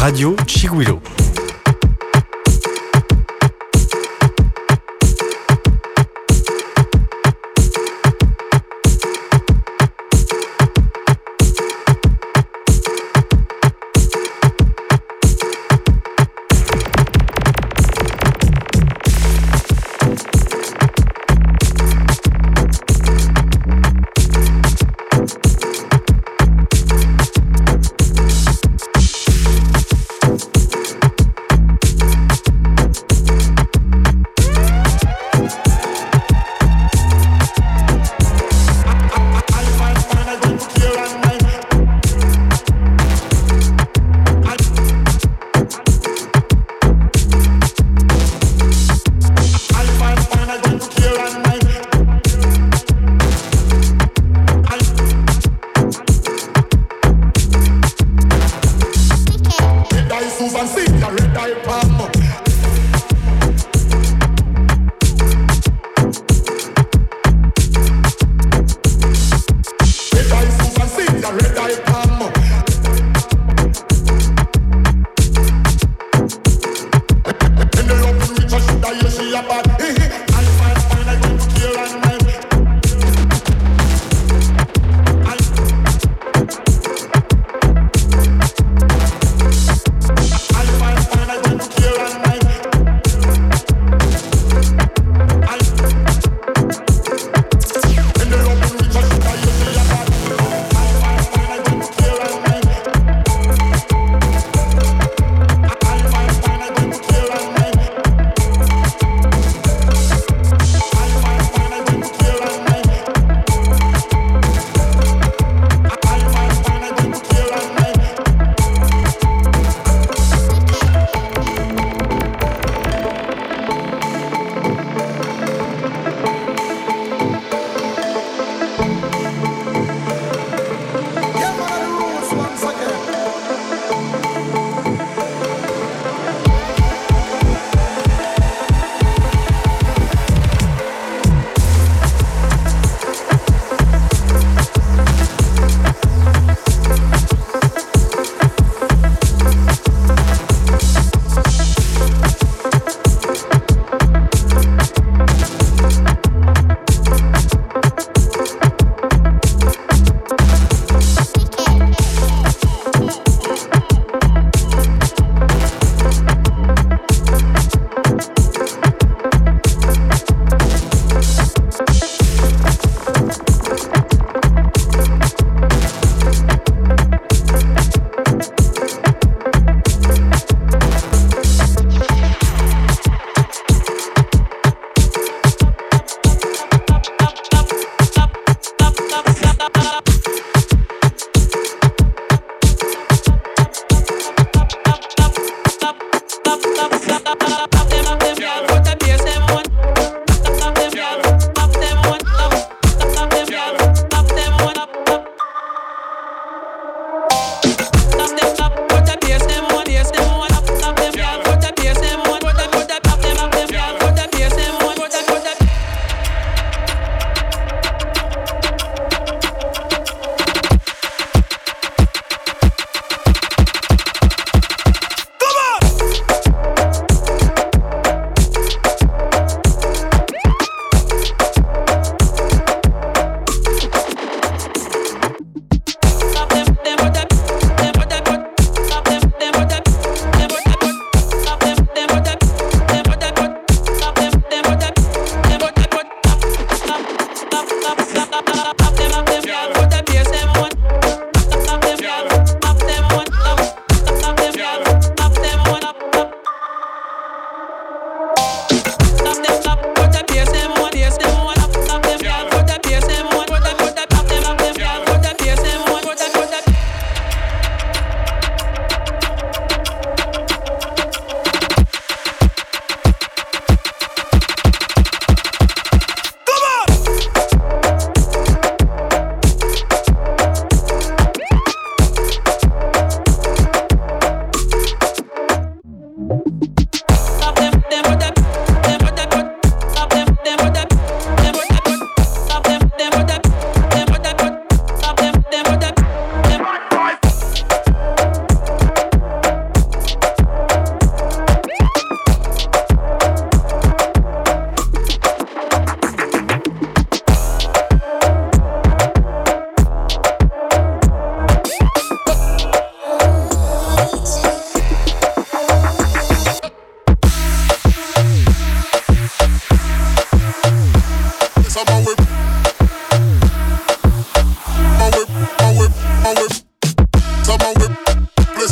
Radio Chiguilo.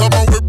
I'm over it.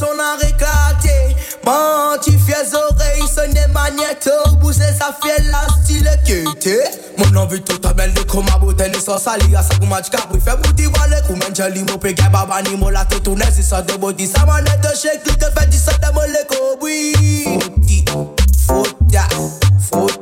sonar éclaté. Man, tu fais oreilles, sonner magnéto, bousser sa fielle, la style que t'es. Mon envie tout à belle de chroma, beauté, les sans sali, à sa gouma du cabri, fait bouti, voilà, comme un joli mot, pégué, baba, ni mot, la tête tourne, c'est ça de body, sa manette, shake, clique, fait du sol de mon léco, oui. Fouti, fouta, fouta.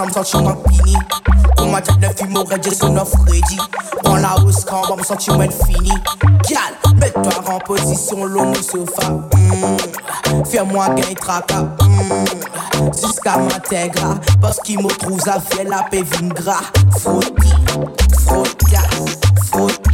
I'm touching a penny. Pour ma tête de film aurait dit ready. Prends la hausse quand on va me sentir fini. Gal, mets-toi en position, l'eau au sofa. Hmm. Fais-moi gain tracas. Mmh. Jusqu'à m'intégrer. Parce qu'il me trouve à faire la pévine gras. Frotti, frotti, frotti.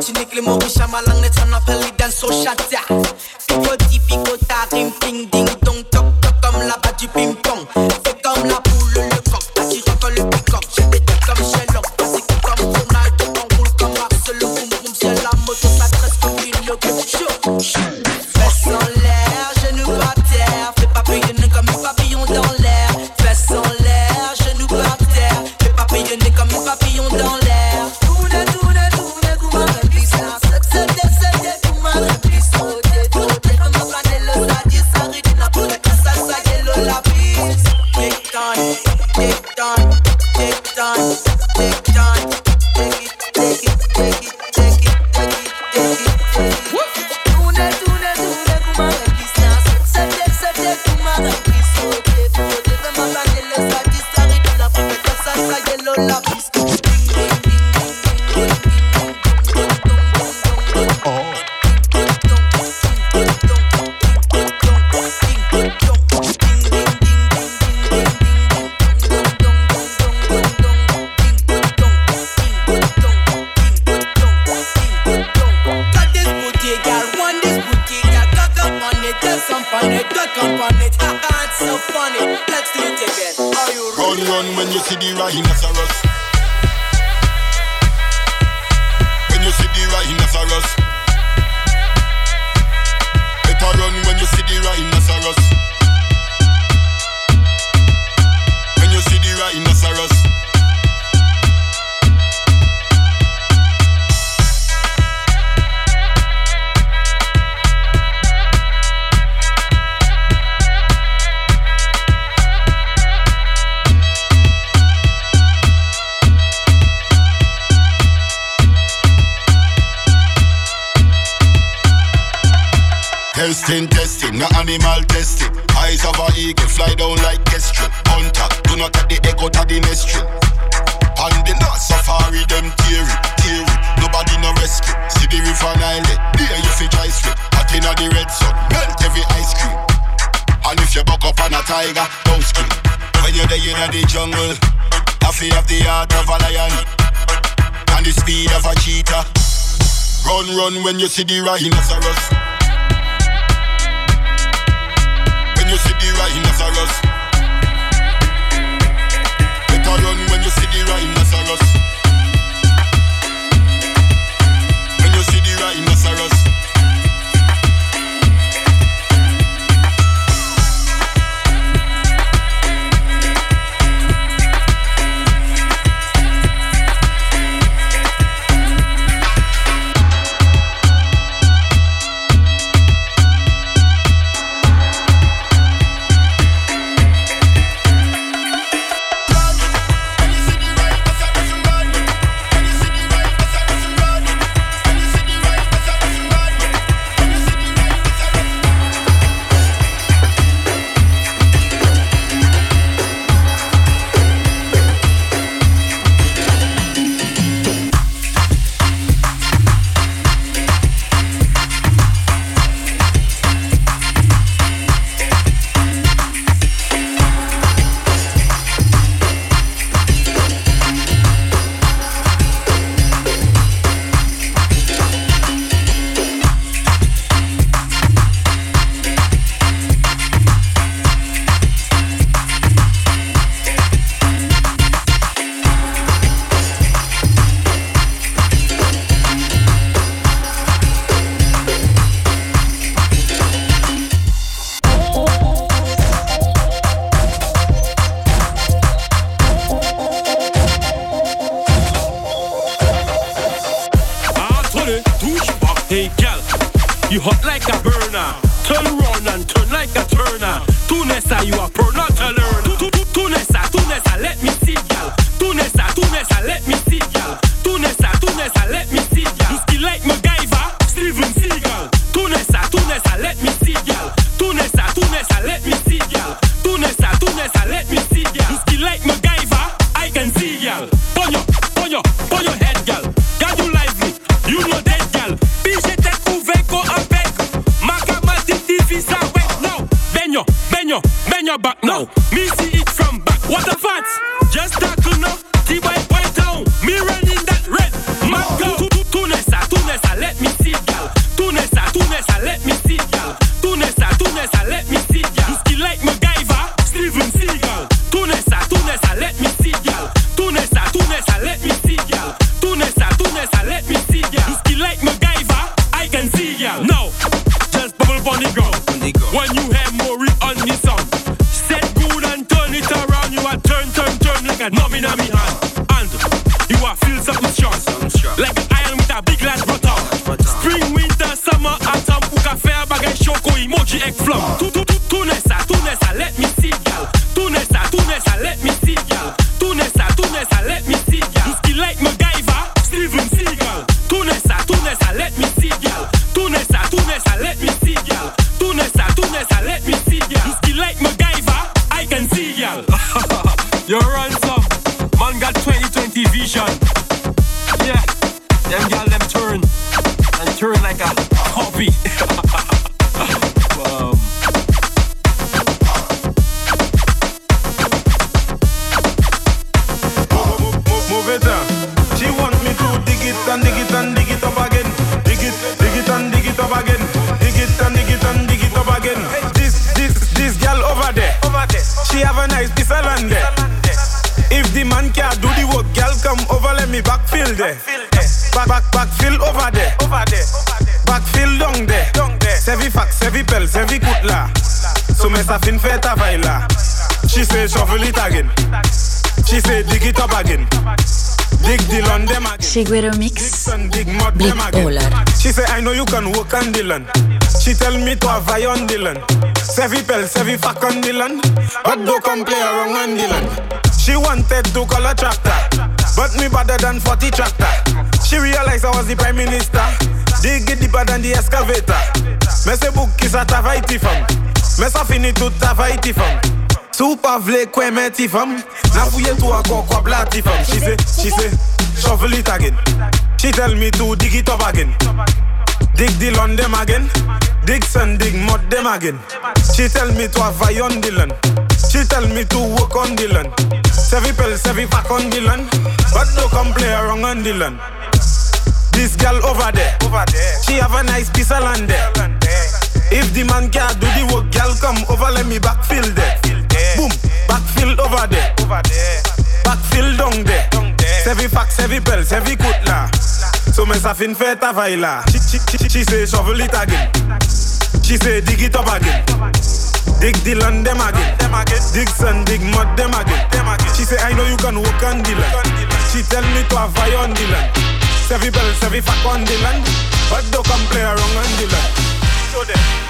Watching Nick Limo, Shama Lang, it's on a pelly dance, so shut. See the rhinoceros. got me, no me hand. Seguero Mix. Bipolar She say I know you can work on the land She tell me to have on the land Sevi pel, sevi fuck on the land But don't come play around on the land She wanted to call a tractor But me better than 40 tractor. She realized I was the prime minister. Dig it deeper than the excavator. Mais c'est bouc qui ça travaille ti femme Mais ça finit tout travail ti femme Sou pa vle kwen men ti fam? Na fouye tou akon kwa bla ti fam. She say, she say, shovel it again She tell me to dig it up again Dig the land them again Dig sun, dig mud them again She tell me to have on the land She tell me to work on the land Sevi pel, sevi fuck on the land But don't come play around on the land This girl over there, over there. She have a nice piece of land there. If the man can't do the work, girl come over, let me backfill there. Boom, backfill. Over there. Backfill down there. Sevi fax, sevi pel, sevi kout la. So me sa fin. She, she, she, she say shovel it again. She say dig it up again. Dig the land them again. Dig sun, dig mud them again. She say I know you can work on the. She tell me to fire on the land. Sevi bell, sevi fuck on the. But don't come play around on the. So then.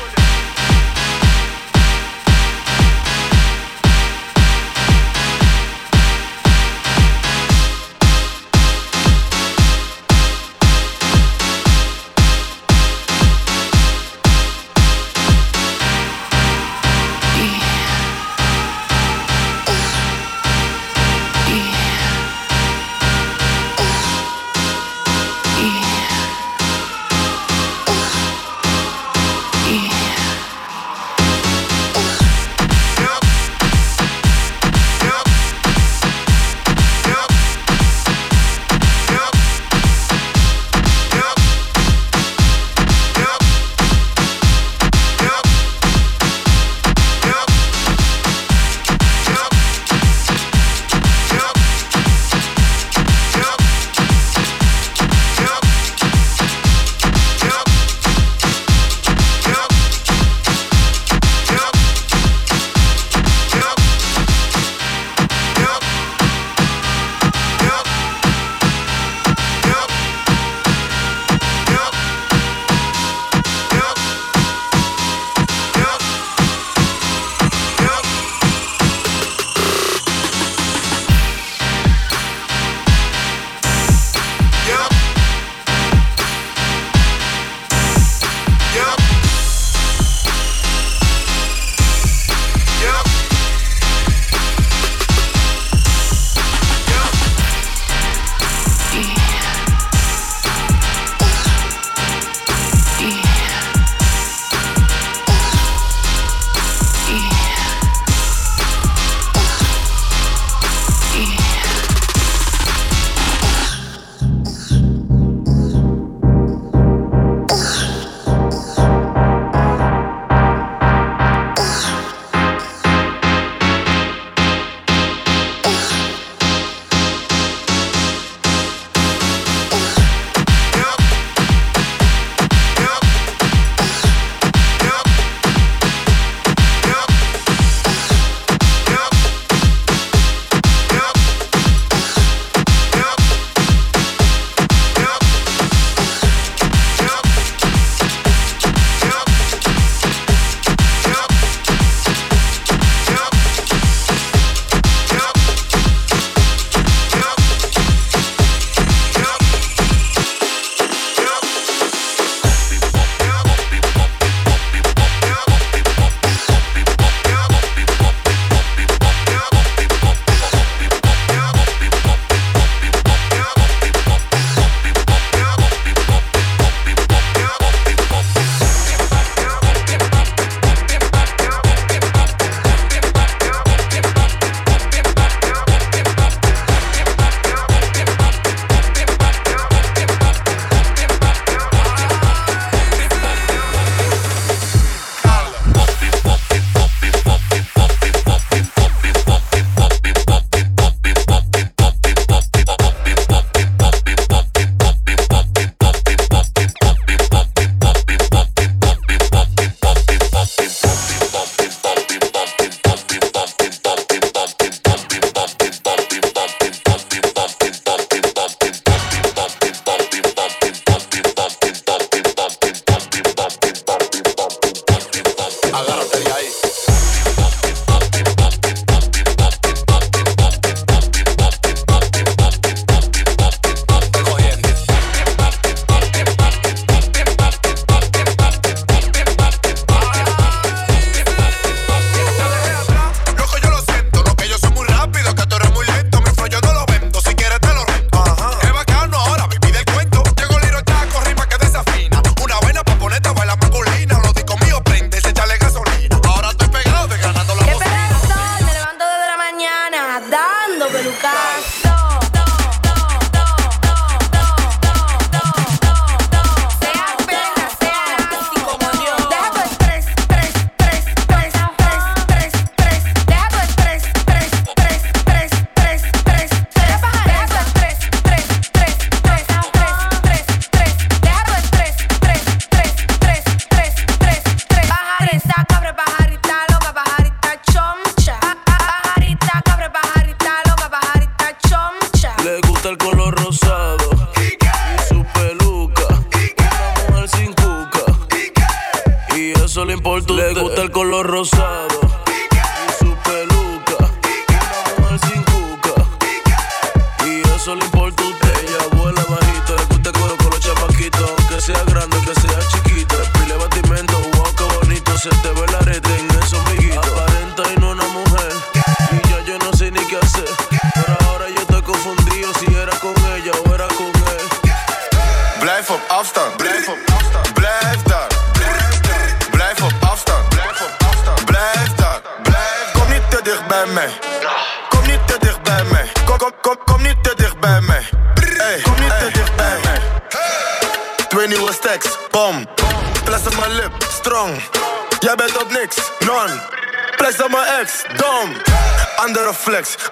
los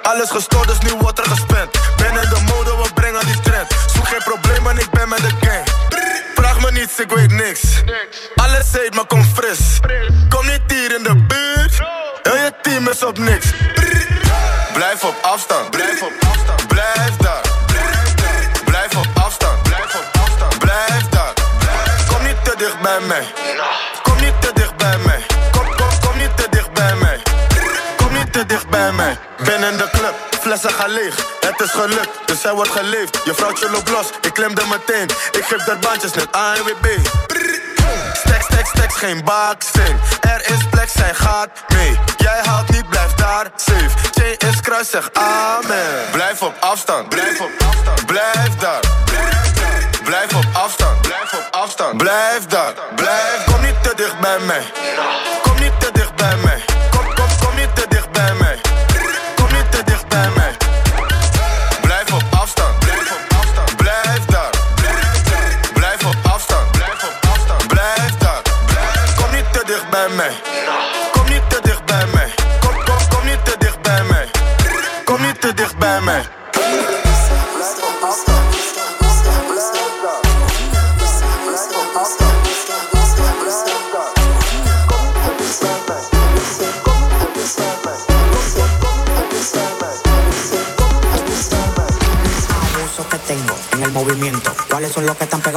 alles gestoord, dus nu wordt er gespend. Het is gelukt, dus hij wordt geleefd. Je vrouwtje loopt los, ik klemde meteen. Ik geef er bandjes net ANWB. Stacks, stacks, stacks, geen baksteen. Er is plek, zij gaat mee. Jij haalt niet, blijf daar safe. Chain is kruis, zeg amen. Blijf op afstand, blijf op afstand. Blijf daar. Blijf op afstand, blijf op afstand. Blijf daar, blijf. Kom niet te dicht bij mij.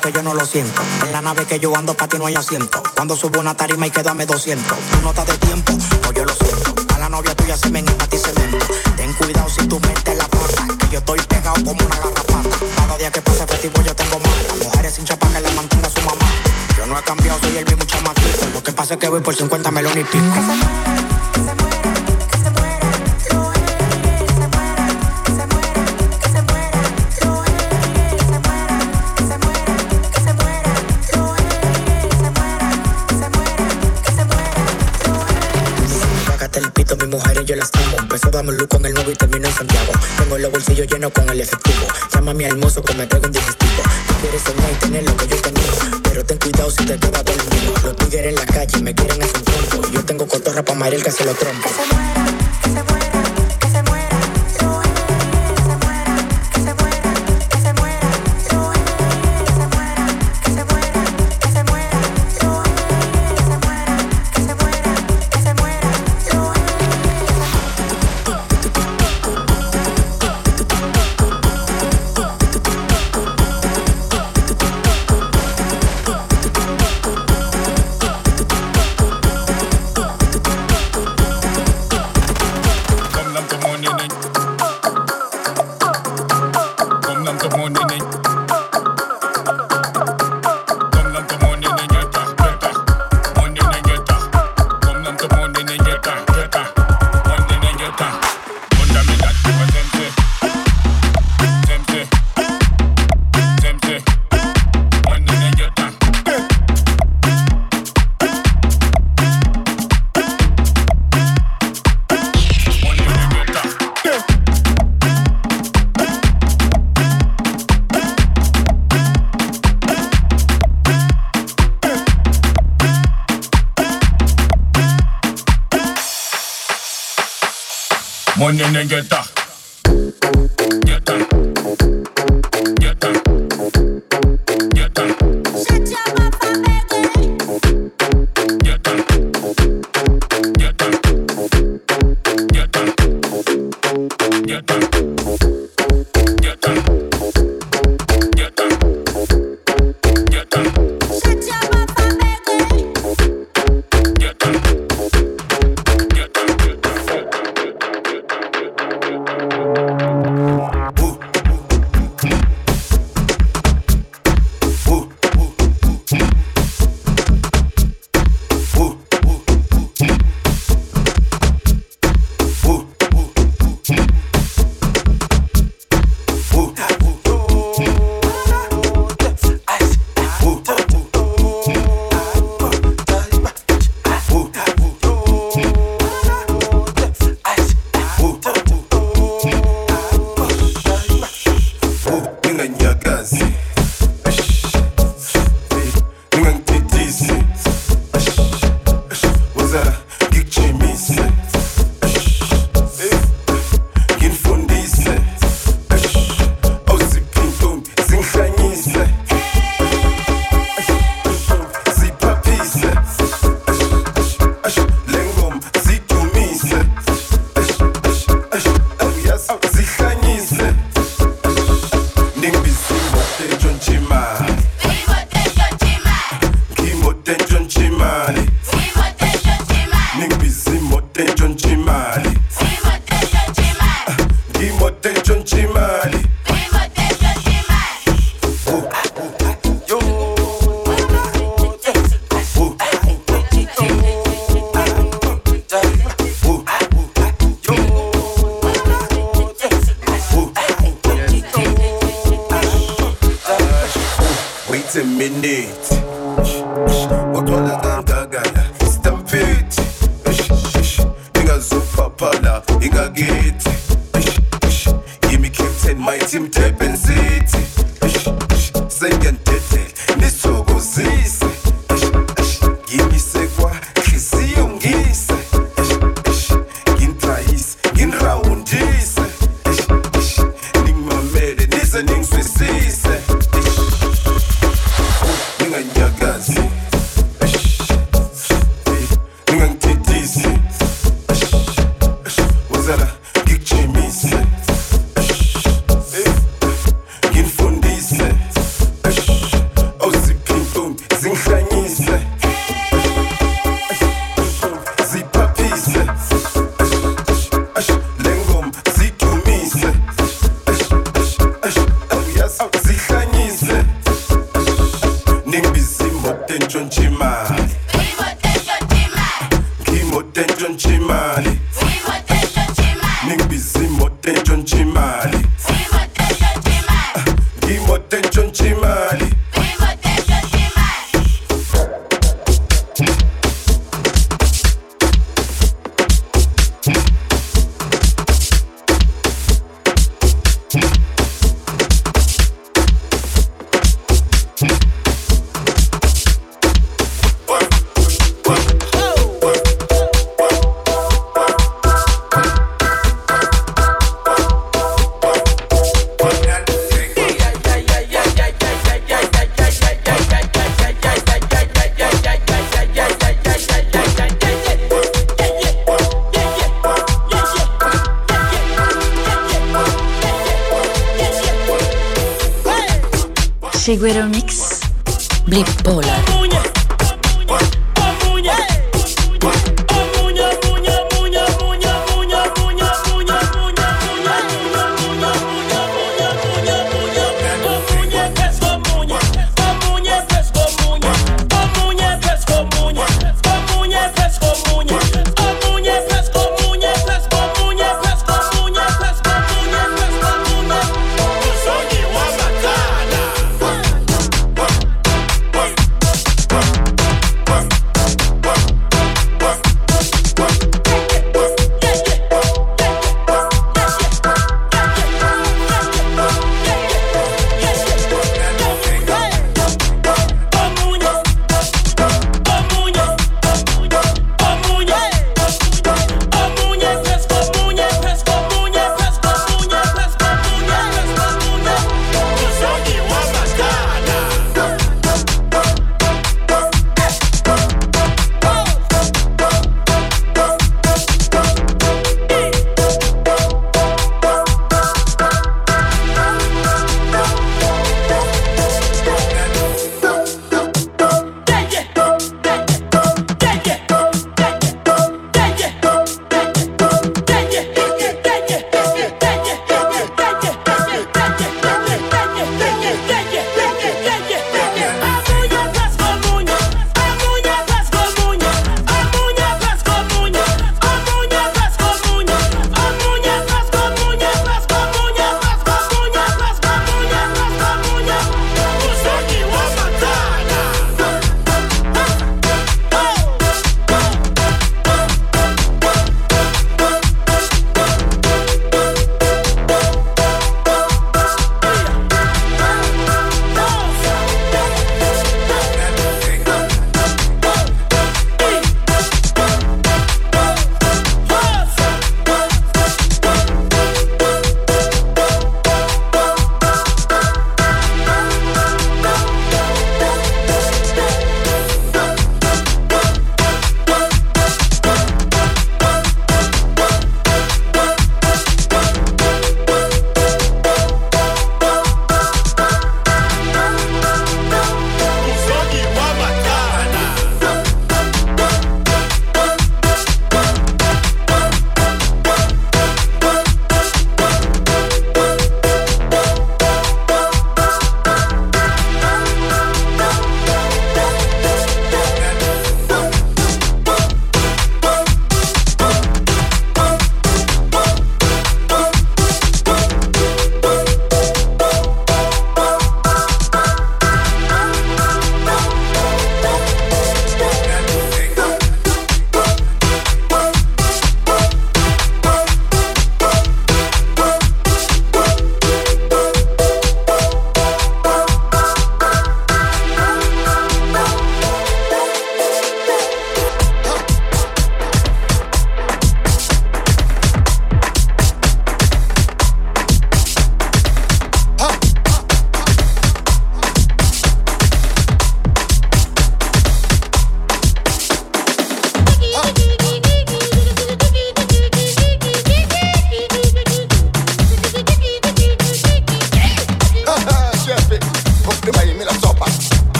Que yo no lo siento? En la nave que yo ando, para ti no hay asiento. Cuando subo una tarima y quédame 200. Tú no estás de tiempo, o yo lo siento. A la novia tuya se me a ti cemento. Ten cuidado si tú metes la pata. Que yo estoy pegado como una garrapata. Cada día que pasa festivo yo tengo más. Mujeres sin chapa que le mantenga su mamá. Yo no he cambiado, soy el mismo chamaquito. Lo que pasa es que voy por 50 melones y pico. Dame luz con el nuevo y termino en Santiago. Tengo los bolsillos llenos con el efectivo. Llámame al mozo que me traigo un digestivo. Tú quieres soñar y tener lo que yo tengo. Pero ten cuidado si te queda dormido. Los tigres en la calle me quieren hacer un trompo. Yo tengo cotorra para Mariel que se lo trompo. guetta.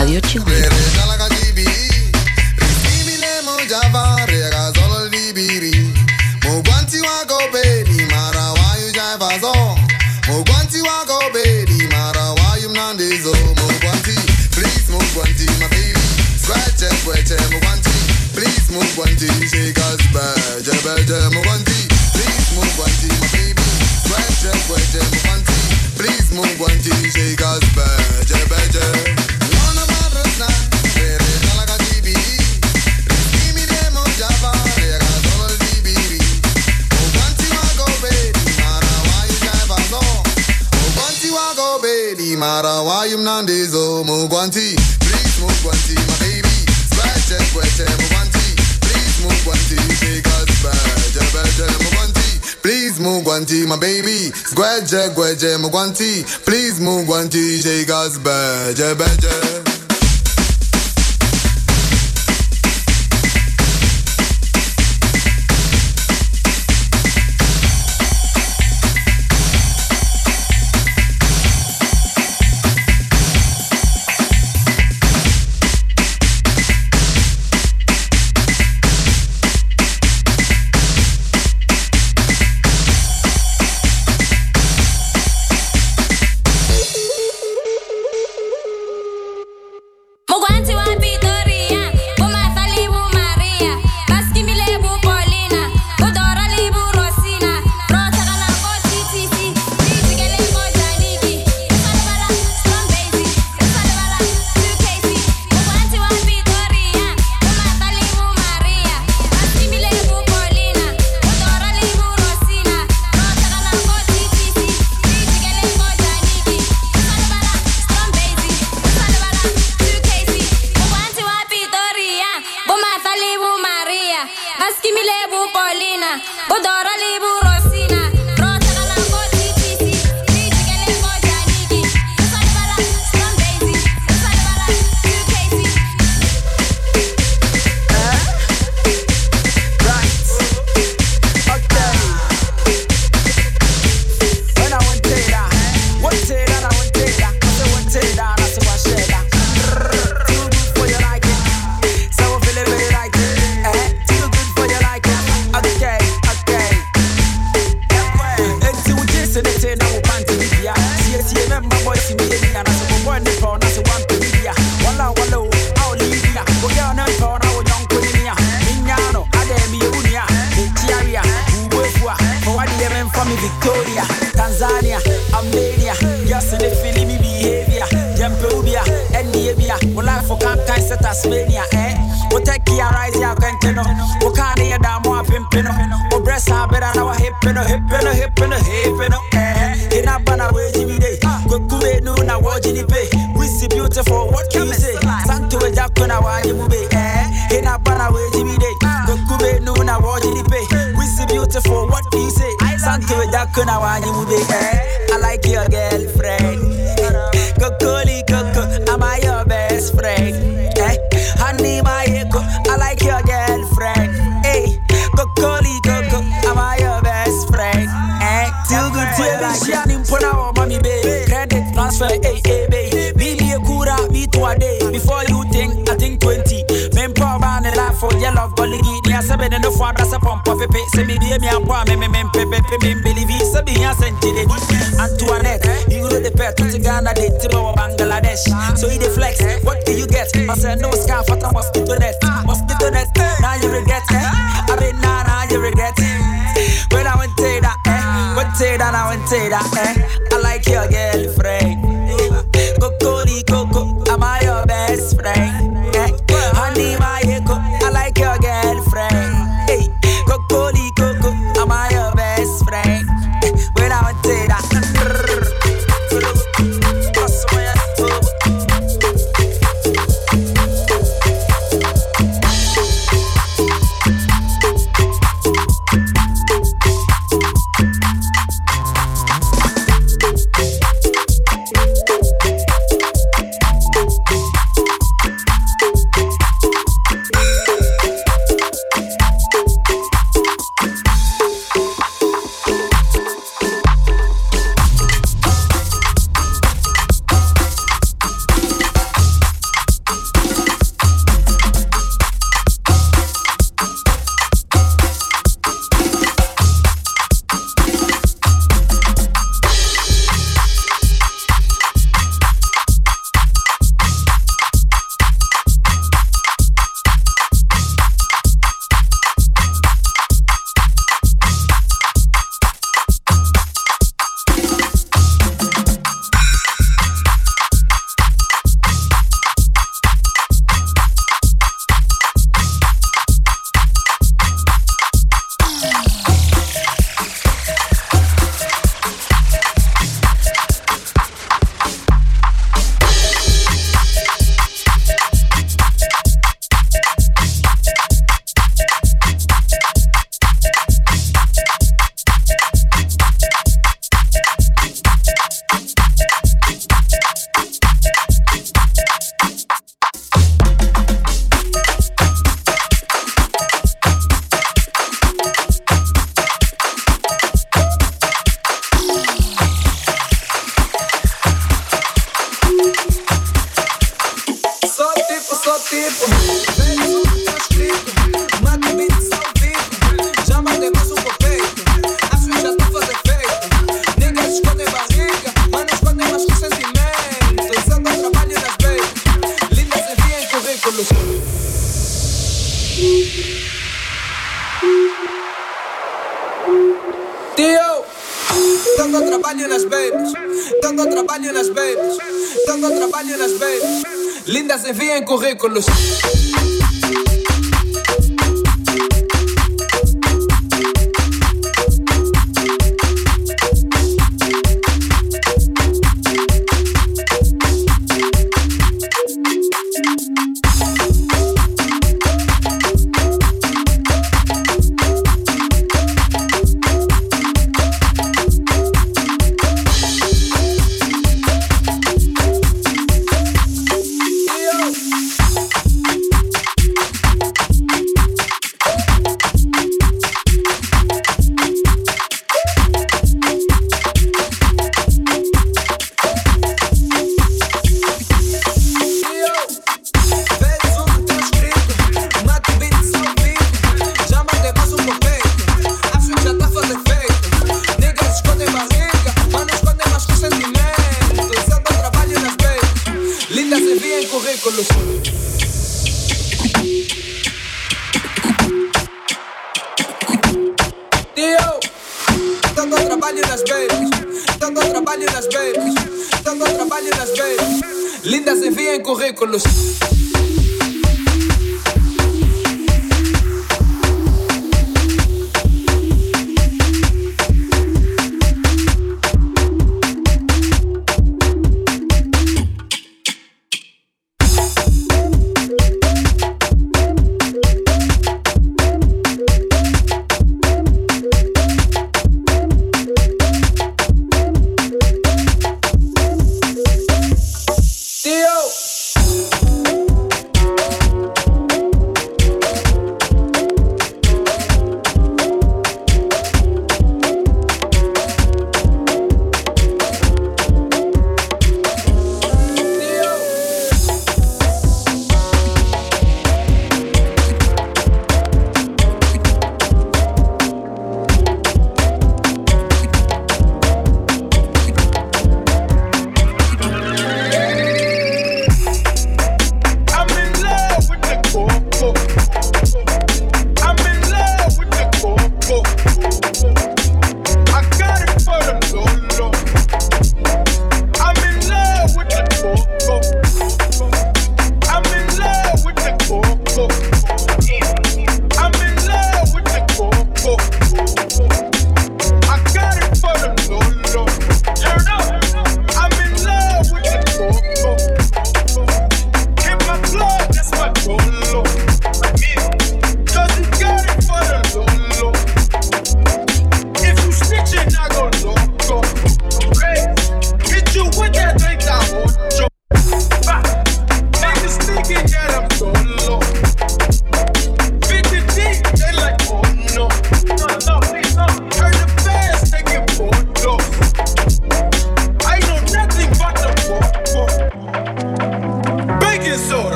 Radio Chihuahua. Please move one thing, shake us bad, bad, one thing. Please move one thing, my baby. Sweat, sweat, one thing. Please move one thing, shake us. My baby. My guanti. Please move guanti, shake us beje, beje. Friend? Eh? Honey, my echo, I like your girlfriend. Hey, Kokoli Coco, am I your best friend? Eh? Too good to be shining, put out mommy baby. Credit transfer, hey, hey, baby. Billy Kura, me to a day. Before you think, I think 20. Men power man, the life for your love, Goligi. Near seven and the four, that's a pump of a pay. Say me, dear me, I'm poor, me, me, me, me, me, me, me, believe it. Say me, I sent it. Antoinette, you know the pet, to Ghana, they tip over Bangladesh. So he dey flex, what do you get? I said, no scarf, what a mosquito net. Mosquito net, now you regret, eh? I mean, now, now you regret. When I went to that, eh? Went to that, I went to that, eh? I like your girlfriend.